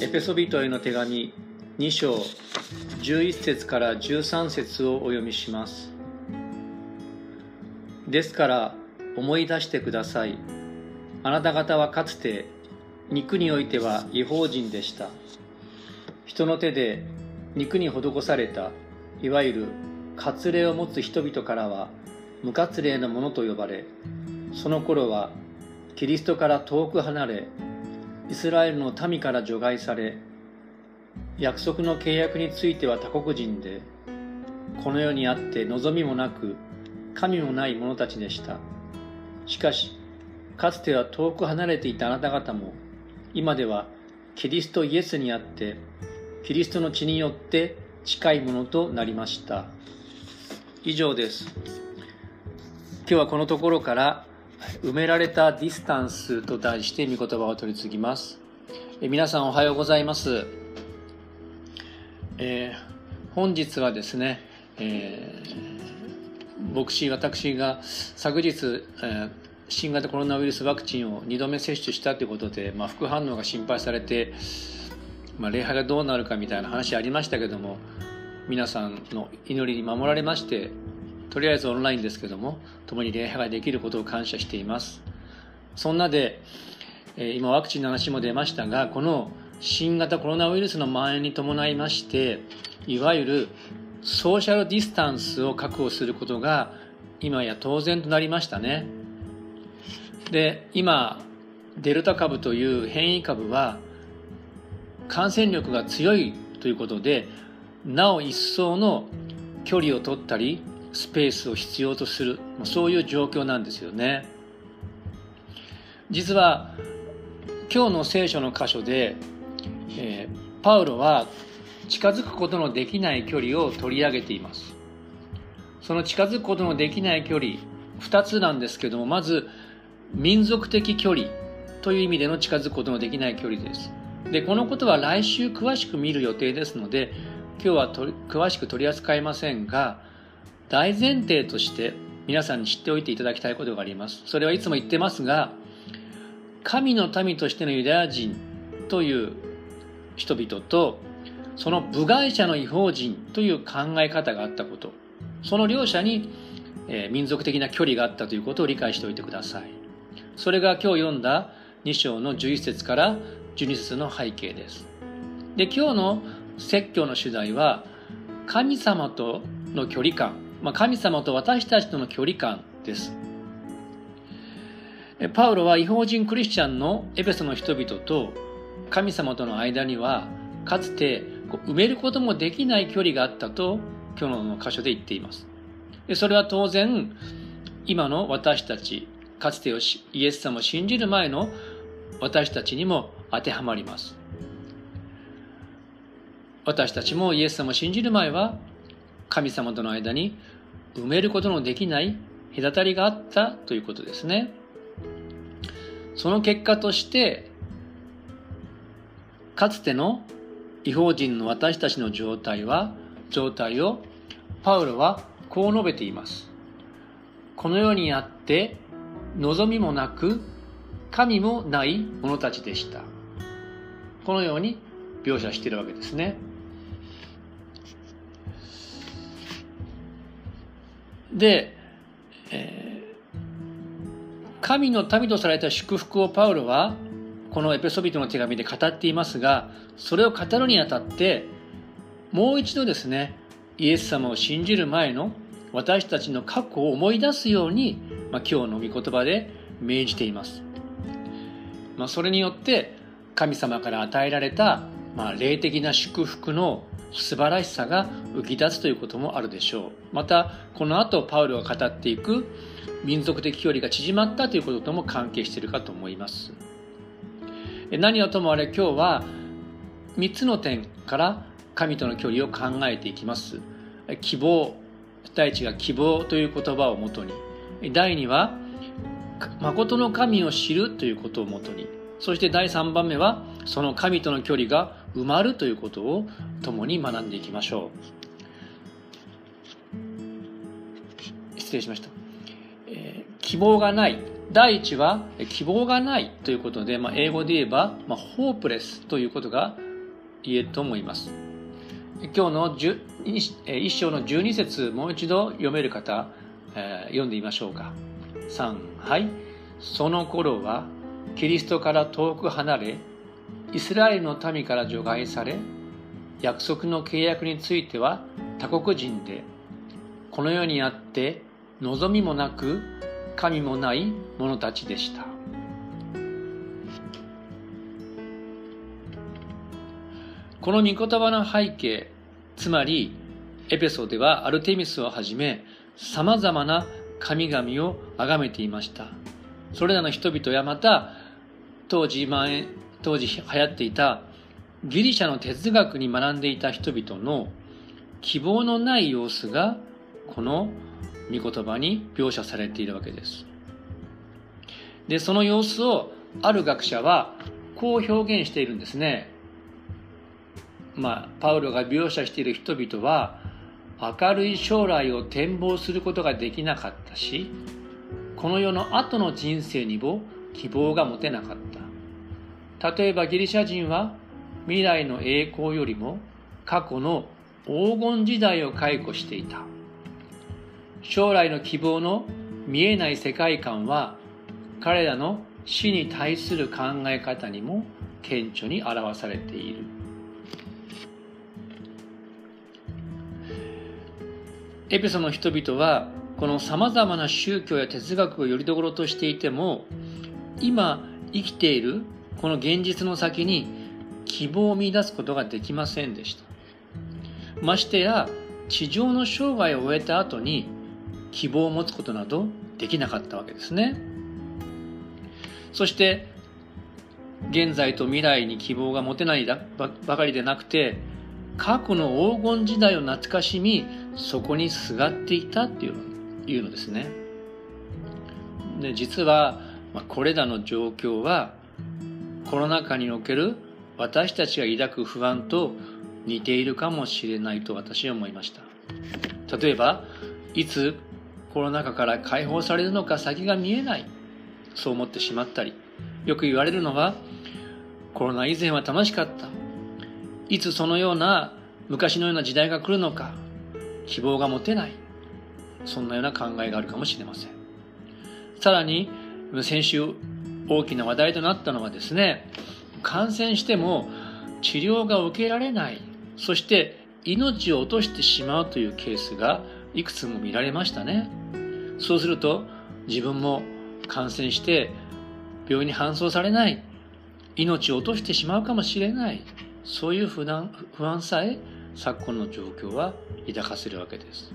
エペソビトへの手紙2章11節から13節をお読みします。ですから思い出してください。あなた方はかつて肉においては違法人でした。人の手で肉に施されたいわゆる割礼を持つ人々からは無割礼のものと呼ばれその頃はキリストから遠く離れイスラエルの民から除外され約束の契約については他国人でこの世にあって望みもなく神もない者たちでした。しかしかつては遠く離れていたあなた方も今ではキリストイエスにあってキリストの血によって近いものとなりました。以上です。今日はこのところから埋められたディスタンスと題して御言葉を取り次ぎます。え皆さんおはようございます、えー、本日はですね、えー、牧師私が昨日、えー、新型コロナウイルスワクチンを2度目接種したということで、まあ、副反応が心配されて、まあ、礼拝がどうなるかみたいな話ありましたけども皆さんの祈りに守られましてとりあえずオンラインですけども共に礼拝ができることを感謝しています。そんなで、今ワクチンの話も出ましたがこの新型コロナウイルスの蔓延に伴いましていわゆるソーシャルディスタンスを確保することが今や当然となりましたね。で今デルタ株という変異株は感染力が強いということでなお一層の距離を取ったりスペースを必要とするそういう状況なんですよね。実は今日の聖書の箇所で、えー、パウロは近づくことのできない距離を取り上げています。その近づくことのできない距離2つなんですけどもまず民族的距離という意味での近づくことのできない距離です。でこのことは来週詳しく見る予定ですので今日は詳しく取り扱いませんが大前提として皆さんに知っておいていただきたいことがあります。それはいつも言ってますが、神の民としてのユダヤ人という人々と、その部外者の違法人という考え方があったこと、その両者に、え民族的な距離があったということを理解しておいてください。それが今日読んだ2章の11節から12節の背景です。で、今日の説教の主題は、神様との距離感、まあ、神様と私たちとの距離感です。パウロは違法人クリスチャンのエペソの人々と神様との間にはかつて埋めることもできない距離があったと今日の箇所で言っています。それは当然今の私たちかつてイエス様を信じる前の私たちにも当てはまります。私たちもイエス様を信じる前は神様との間に埋めることのできない隔たりがあったということですね。その結果として、かつての違法人の私たちの状態は、状態をパウロはこう述べています。このようにあって、望みもなく、神もない者たちでした。このように描写しているわけですね。で、えー、神の民とされた祝福をパウロはこのエペソビトの手紙で語っていますがそれを語るにあたってもう一度ですねイエス様を信じる前の私たちの過去を思い出すように、まあ、今日の御言葉で命じています、まあ、それによって神様から与えられた、まあ、霊的な祝福の素晴らしさが浮き立つということもあるでしょう。またこの後パウロが語っていく民族的距離が縮まったということとも関係しているかと思います。何はともあれ今日は3つの点から神との距離を考えていきます。希望第一が希望という言葉をもとに。第2は誠の神を知るということをもとに。そして第3番目はその神との距離が埋まるということを共に学んでいきましょう失礼しました、えー、希望がない第一は希望がないということで、まあ、英語で言えば、まあ、ホープレスということが言えると思います今日の1章の12節もう一度読める方、えー、読んでみましょうか3はいその頃はキリストから遠く離れイスラエルの民から除外され約束の契約については他国人でこの世にあって望みもなく神もない者たちでした。この御言葉の背景つまりエペソではアルテミスをはじめさまざまな神々を崇めていました。それらの人々やまた当時前当時流行っていたギリシャの哲学に学んでいた人々の希望のない様子がこの御言葉に描写されているわけです。で、その様子をある学者はこう表現しているんですね。まあ、パウロが描写している人々は明るい将来を展望することができなかったし、この世の後の人生にも希望が持てなかった。例えばギリシャ人は未来の栄光よりも過去の黄金時代を解雇していた。将来の希望の見えない世界観は彼らの死に対する考え方にも顕著に表されている。エペソの人々はこのさまざまな宗教や哲学をよりどころとしていても今生きているこの現実の先に希望を見出すことができませんでした。ましてや、地上の生涯を終えた後に希望を持つことなどできなかったわけですね。そして、現在と未来に希望が持てないばかりでなくて、過去の黄金時代を懐かしみ、そこにすがっていたっていういうのですね。で実は、これらの状況はコロナ禍における私たちが抱く不安と似ているかもしれないと私は思いました。例えばいつコロナ禍から解放されるのか先が見えない。そう思ってしまったり。よく言われるのはコロナ以前は楽しかった。いつそのような昔のような時代が来るのか。希望が持てない。そんなような考えがあるかもしれません。さらに先週大きな話題となったのはですね感染しても治療が受けられないそして命を落としてしまうというケースがいくつも見られましたね。そうすると自分も感染して病院に搬送されない命を落としてしまうかもしれないそういう不安不安さえ昨今の状況は抱かせるわけです。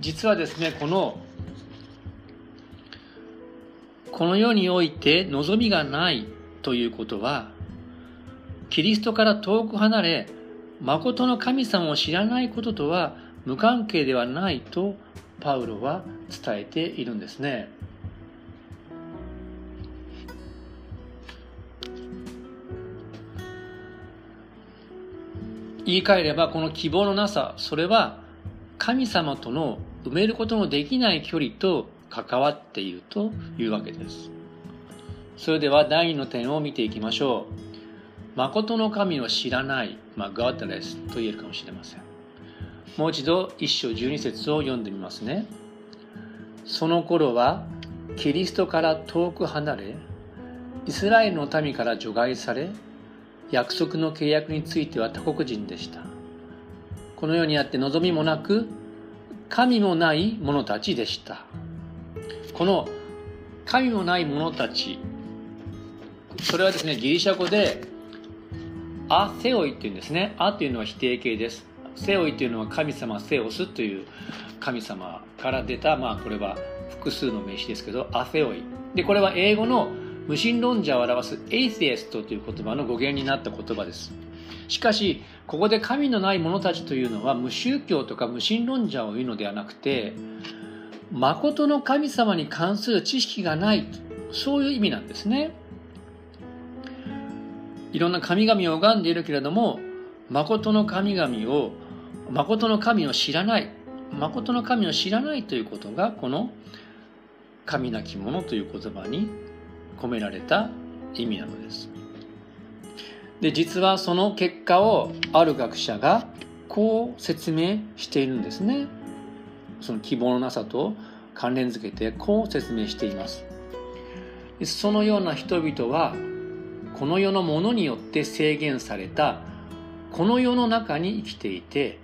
実はですねこのこの世において望みがないということは、キリストから遠く離れ、誠の神様を知らないこととは無関係ではないとパウロは伝えているんですね。言い換えればこの希望のなさ、それは神様との埋めることのできない距離と関わっているというわけです。それでは第2の点を見ていきましょう。誠の神を知らない、まあ、godless と言えるかもしれません。もう一度一章十二節を読んでみますね。その頃はキリストから遠く離れ、イスラエルの民から除外され、約束の契約については他国人でした。この世にあって望みもなく、神もない者たちでした。この神もない者たち、それはですね、ギリシャ語で、アセオイっていうんですね。アというのは否定形です。セオイというのは神様セオスという神様から出た、まあこれは複数の名詞ですけど、アセオイ。で、これは英語の無神論者を表すエイセエストという言葉の語源になった言葉です。しかし、ここで神のない者たちというのは無宗教とか無神論者を言うのではなくて、誠の神様に関する知識がないそういう意味なんですね。いろんな神々を拝んでいるけれども誠の神々を誠の神を知らない誠の神を知らないということがこの神なき者という言葉に込められた意味なのです。で実はその結果をある学者がこう説明しているんですね。その希望のなさと関連づけてこう説明しています。そのような人々はこの世のものによって制限されたこの世の中に生きていて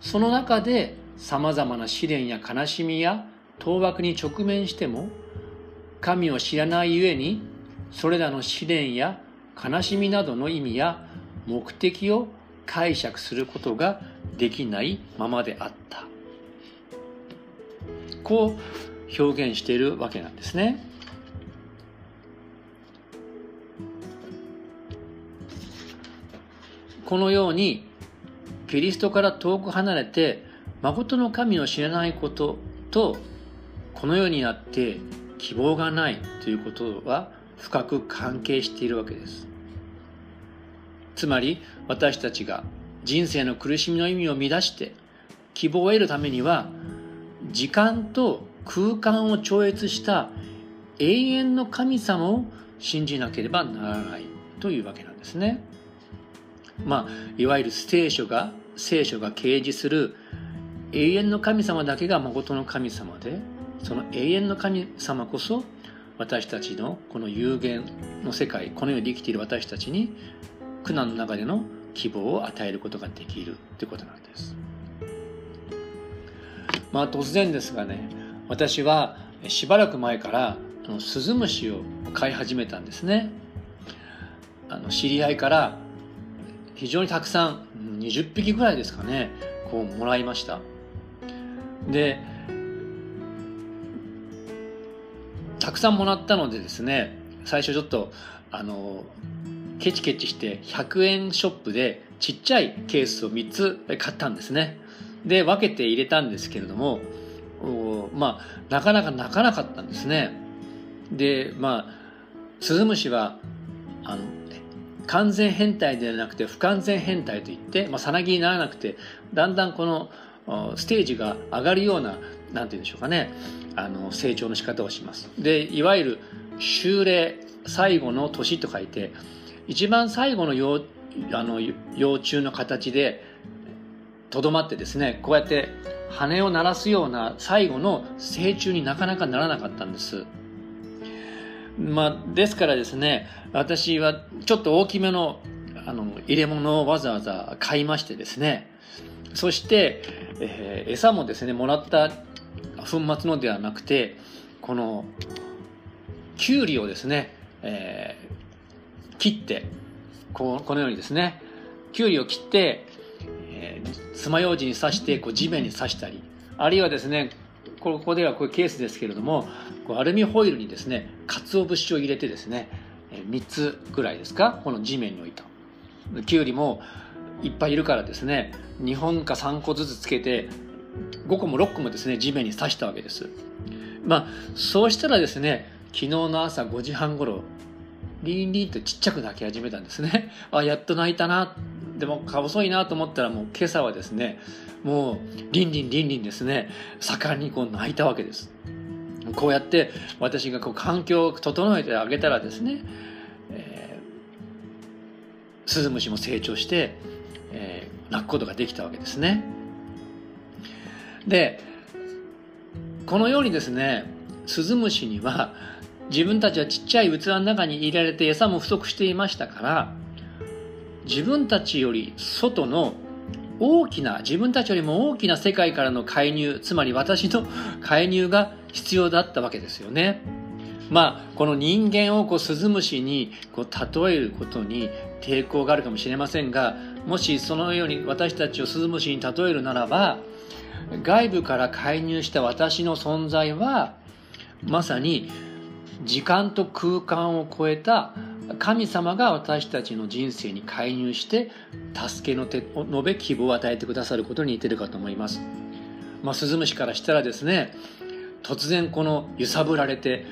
その中でさまざまな試練や悲しみや倒幕に直面しても神を知らないゆえにそれらの試練や悲しみなどの意味や目的を解釈することができないままであったこう表現しているわけなんですね。このようにキリストから遠く離れて誠の神を知らないこととこの世にあって希望がないということは深く関係しているわけですつまり私たちが人生の苦しみの意味を乱して希望を得るためには時間と空間を超越した永遠の神様を信じなければならないというわけなんですね。まあ、いわゆる聖書が聖書が掲示する永遠の神様だけが誠の神様でその永遠の神様こそ私たちのこの有限の世界この世に生きている私たちに苦難の中での希望を与えることができるということなんです。まあ突然ですがね私はしばらく前からスズムシを飼い始めたんですね。あの知り合いから非常にたくさん20匹ぐらいですかねこうもらいましたでたくさんもらったのでですね最初ちょっとあのケチケチして100円ショップでちっちゃいケースを3つ買ったんですね。で分けて入れたんですけれどもまあなかなか泣かなかったんですね。でまあスズムシはあの完全変態ではなくて不完全変態といって、ま、さなぎにならなくてだんだんこのステージが上がるようななんて言うんでしょうかね。あの成長の仕方をします。でいわゆる修霊最後の年と書いて一番最後の幼あの幼虫の形でとどまってですねこうやって羽を鳴らすような最後の成虫になかなかならなかったんです。まあ、ですからですね私はちょっと大きめのあの入れ物をわざわざ買いましてですねそして、えー、餌もですねもらった粉末のではなくてこのきゅうりをですね、えー、切ってこうこのようにですねきゅうりを切って、えー、爪楊枝に刺してこう地面に刺したりあるいはですねここではこういうケースですけれどもこうアルミホイルにですね鰹節を入れてですね3つぐらいですかこの地面に置いた。きゅうりもいっぱいいるからですね2本か3個ずつつけて5個も6個もですね地面に刺したわけです。まあそうしたらですね昨日の朝5時半ごろリンリンとちっちゃく泣き始めたんですね。あやっと泣いたなでもか遅いなと思ったらもう今朝はですねもうリンリンリンリンですね盛んにこう泣いたわけです。こうやって私がこう環境を整えてあげたらですね、えー、スズムシも成長して、えー、泣くことができたわけですねでこのようにですねスズムシには自分たちはちっちゃい器の中に入れられて餌も不足していましたから自分たちより外の大きな自分たちよりも大きな世界からの介入つまり私の介入が必要だったわけですよね。まあこの人間をこうスズムシにこう例えることに抵抗があるかもしれませんがもしそのように私たちをスズムシに例えるならば外部から介入した私の存在はまさに時間と空間を超えた神様が私たちの人生に介入して助けの手を述べ希望を与えてくださることに似てるかと思います。まあ、スズムシからしたらですね突然この揺さぶられて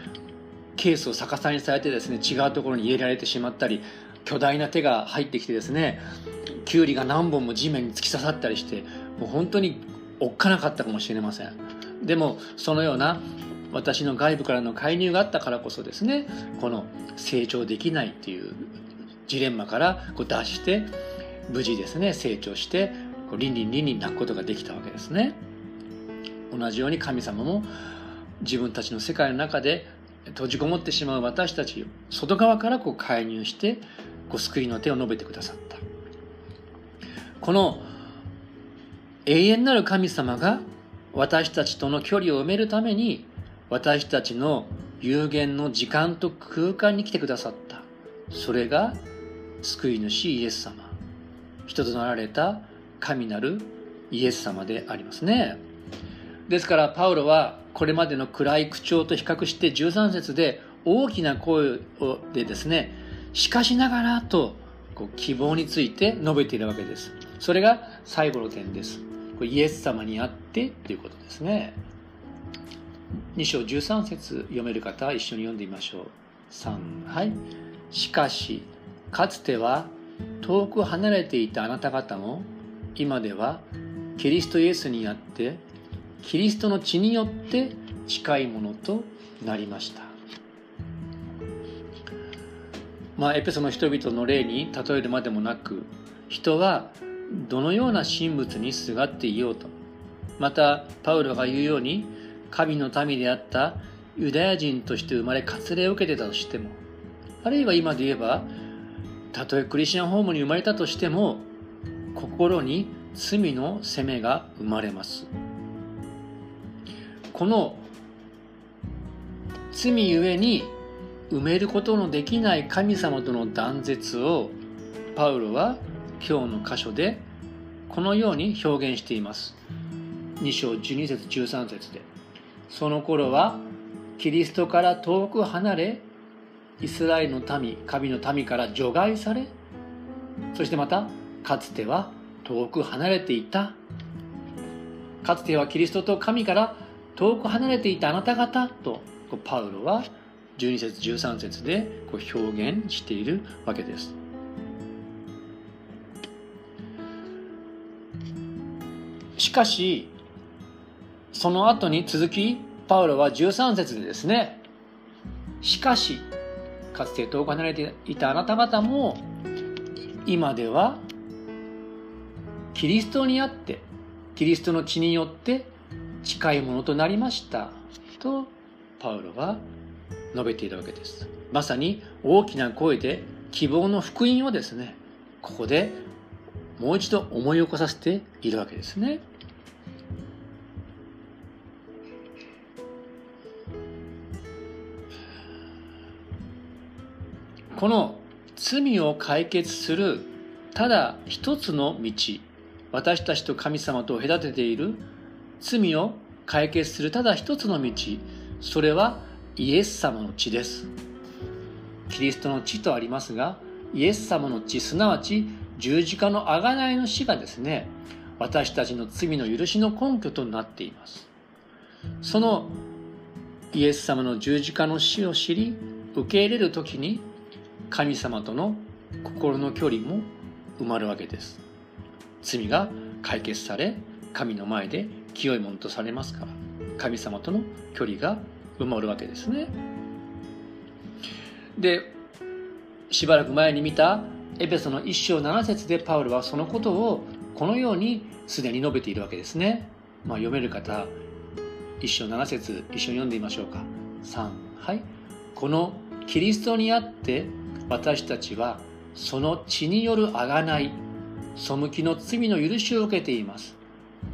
ケースを逆さにされてですね違うところに入れられてしまったり巨大な手が入ってきてですねキュウリが何本も地面に突き刺さったりしてもう本当におっかなかったかもしれません。でもそのような私の外部からの介入があったからこそですねこの成長できないっていうジレンマからこう脱して無事ですね成長してこう倫理倫理に泣くことができたわけですね。同じように神様も自分たちの世界の中で閉じこもってしまう私たちを外側からこう介入してこう救いの手を述べてくださった。この永遠なる神様が私たちとの距離を埋めるために私たちの有限の時間と空間に来てくださった。それが救い主イエス様。人となられた神なるイエス様でありますね。ですからパウロはこれまでの暗い口調と比較して13節で大きな声でですねしかしながらとこう希望について述べているわけです。それが最後の点です。これイエス様にあってということですね。2章13節読める方は一緒に読んでみましょう。3はい。しかしかつては遠く離れていたあなた方も今ではキリストイエスにあってキリストの血によって近いものとなりました。まあエペソの人々の例に例えるまでもなく人はどのような神仏にすがっていようと。またパウロが言うように神の民であったユダヤ人として生まれ割礼を受けてたとしてもあるいは今で言えばたとえクリスチャンホームに生まれたとしても心に罪の責めが生まれます。この罪ゆえに埋めることのできない神様との断絶をパウロは今日の箇所でこのように表現しています。2章12節13節でその頃はキリストから遠く離れイスラエルの民神の民から除外されそしてまたかつては遠く離れていた。かつてはキリストと神から遠く離れていたあなた方とパウロは12節13節で表現しているわけです。しかしその後に続きパウロは13節でですねしかしかつて遠く離れていたあなた方も今ではキリストにあってキリストの血によって近いものとなりましたとパウロは述べているわけです。まさに大きな声で希望の福音をですねここでもう一度思い起こさせているわけですね。この罪を解決するただ一つの道私たちと神様と隔てている罪を解決するただ一つの道それはイエス様の血です。キリストの血とありますがイエス様の血すなわち十字架の贖いの死がですね私たちの罪の許しの根拠となっています。そのイエス様の十字架の死を知り受け入れる時に神様との心の距離も埋まるわけです。罪が解決され神の前で清いものとされますから神様との距離が埋まるわけですね。でしばらく前に見たエペソの一章七節でパウルはそのことをこのようにすでに述べているわけですね、まあ、読める方一章七節一緒に読んでみましょうか。3はい。このキリストにあって私たちはその血による贖い背きの罪の許しを受けています。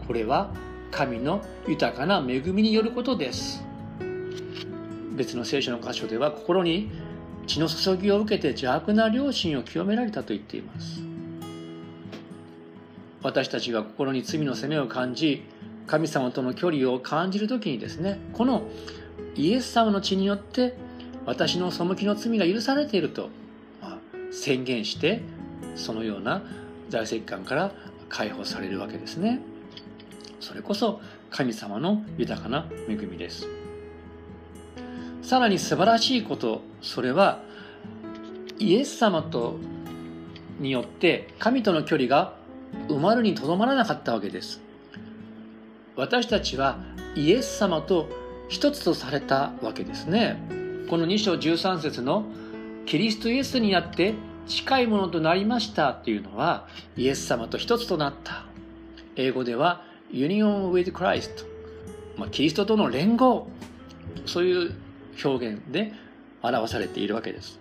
これは神の豊かな恵みによることです。別の聖書の箇所では心に血の注ぎを受けて邪悪な良心を清められたと言っています。私たちが心に罪の責めを感じ神様との距離を感じる時にですねこのイエス様の血によって私の背きの罪が許されていると。宣言してそのような財政官から解放されるわけですね。それこそ神様の豊かな恵みです。さらに素晴らしいことそれはイエス様とによって神との距離が埋まるにとどまらなかったわけです。私たちはイエス様と一つとされたわけですね。この2章13節のキリストイエスにあって近いものとなりましたっていうのはイエス様と一つとなった。英語では Union with Christ、まあ、キリストとの連合。そういう表現で表されているわけです。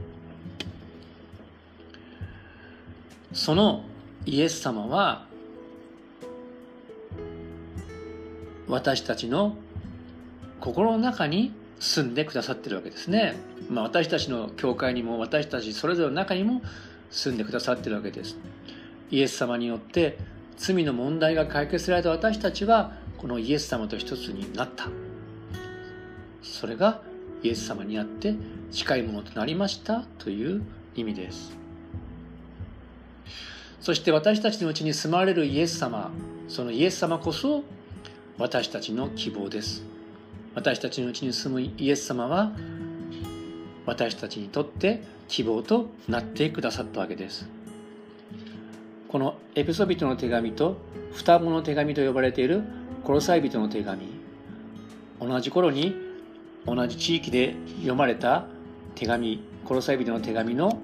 そのイエス様は私たちの心の中に住んでくださってるわけですね。まあ、私たちの教会にも私たちそれぞれの中にも住んでくださってるわけです。イエス様によって罪の問題が解決された私たちはこのイエス様と一つになった。それがイエス様にあって近いものとなりましたという意味です。そして私たちのうちに住まわれるイエス様、そのイエス様こそ私たちの希望です。私たちのうちに住むイエス様は私たちにとって希望となってくださったわけです。このエピソビトの手紙と双子の手紙と呼ばれているコロサイ人の手紙同じ頃に同じ地域で読まれた手紙コロサイ人の手紙の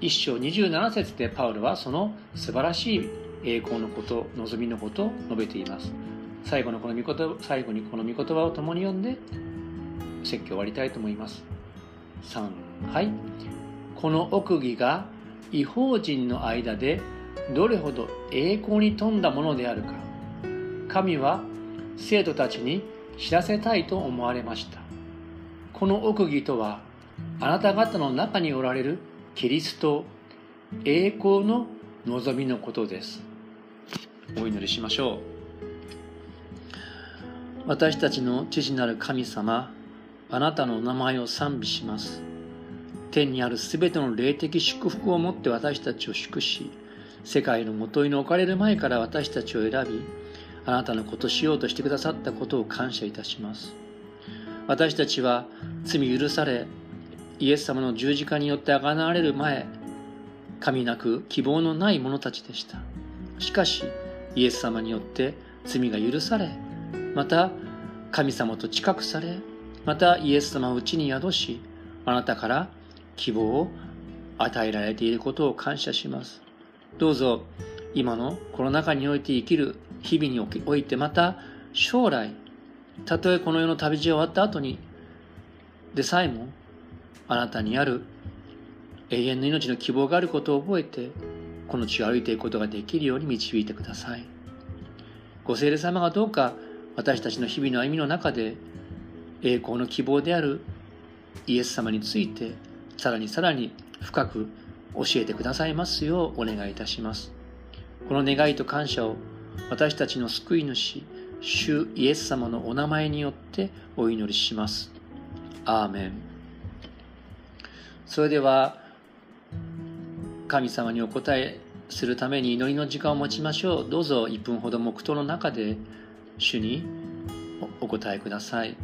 一章27節でパウロはその素晴らしい栄光のこと望みのことを述べています。最後のこの御言最後にこの御言葉を共に読んで説教終わりたいと思います。3はい。この奥義が違法人の間でどれほど栄光に富んだものであるか。神は生徒たちに知らせたいと思われました。この奥義とはあなた方の中におられるキリスト栄光の望みのことです。お祈りしましょう。私たちの父なる神様、あなたのお名前を賛美します。天にあるすべての霊的祝福をもって私たちを祝し、世界のもとに置かれる前から私たちを選び、あなたのことしようとしてくださったことを感謝いたします。私たちは罪許され、イエス様の十字架によって贖われる前、神なく希望のない者たちでした。しかし、イエス様によって罪が許され、また神様と近くされまたイエス様をうちに宿しあなたから希望を与えられていることを感謝します。どうぞ今のコロナ禍において生きる日々においてまた将来たとえこの世の旅路が終わった後にでさえもあなたにある永遠の命の希望があることを覚えてこの地を歩いていくことができるように導いてください。ご聖霊様がどうか私たちの日々の歩みの中で栄光の希望であるイエス様についてさらにさらに深く教えてくださいますようお願いいたします。この願いと感謝を私たちの救い主、主イエス様のお名前によってお祈りします。アーメン。それでは神様にお答えするために祈りの時間を持ちましょう。どうぞ1分ほど黙祷の中で主にお答えください。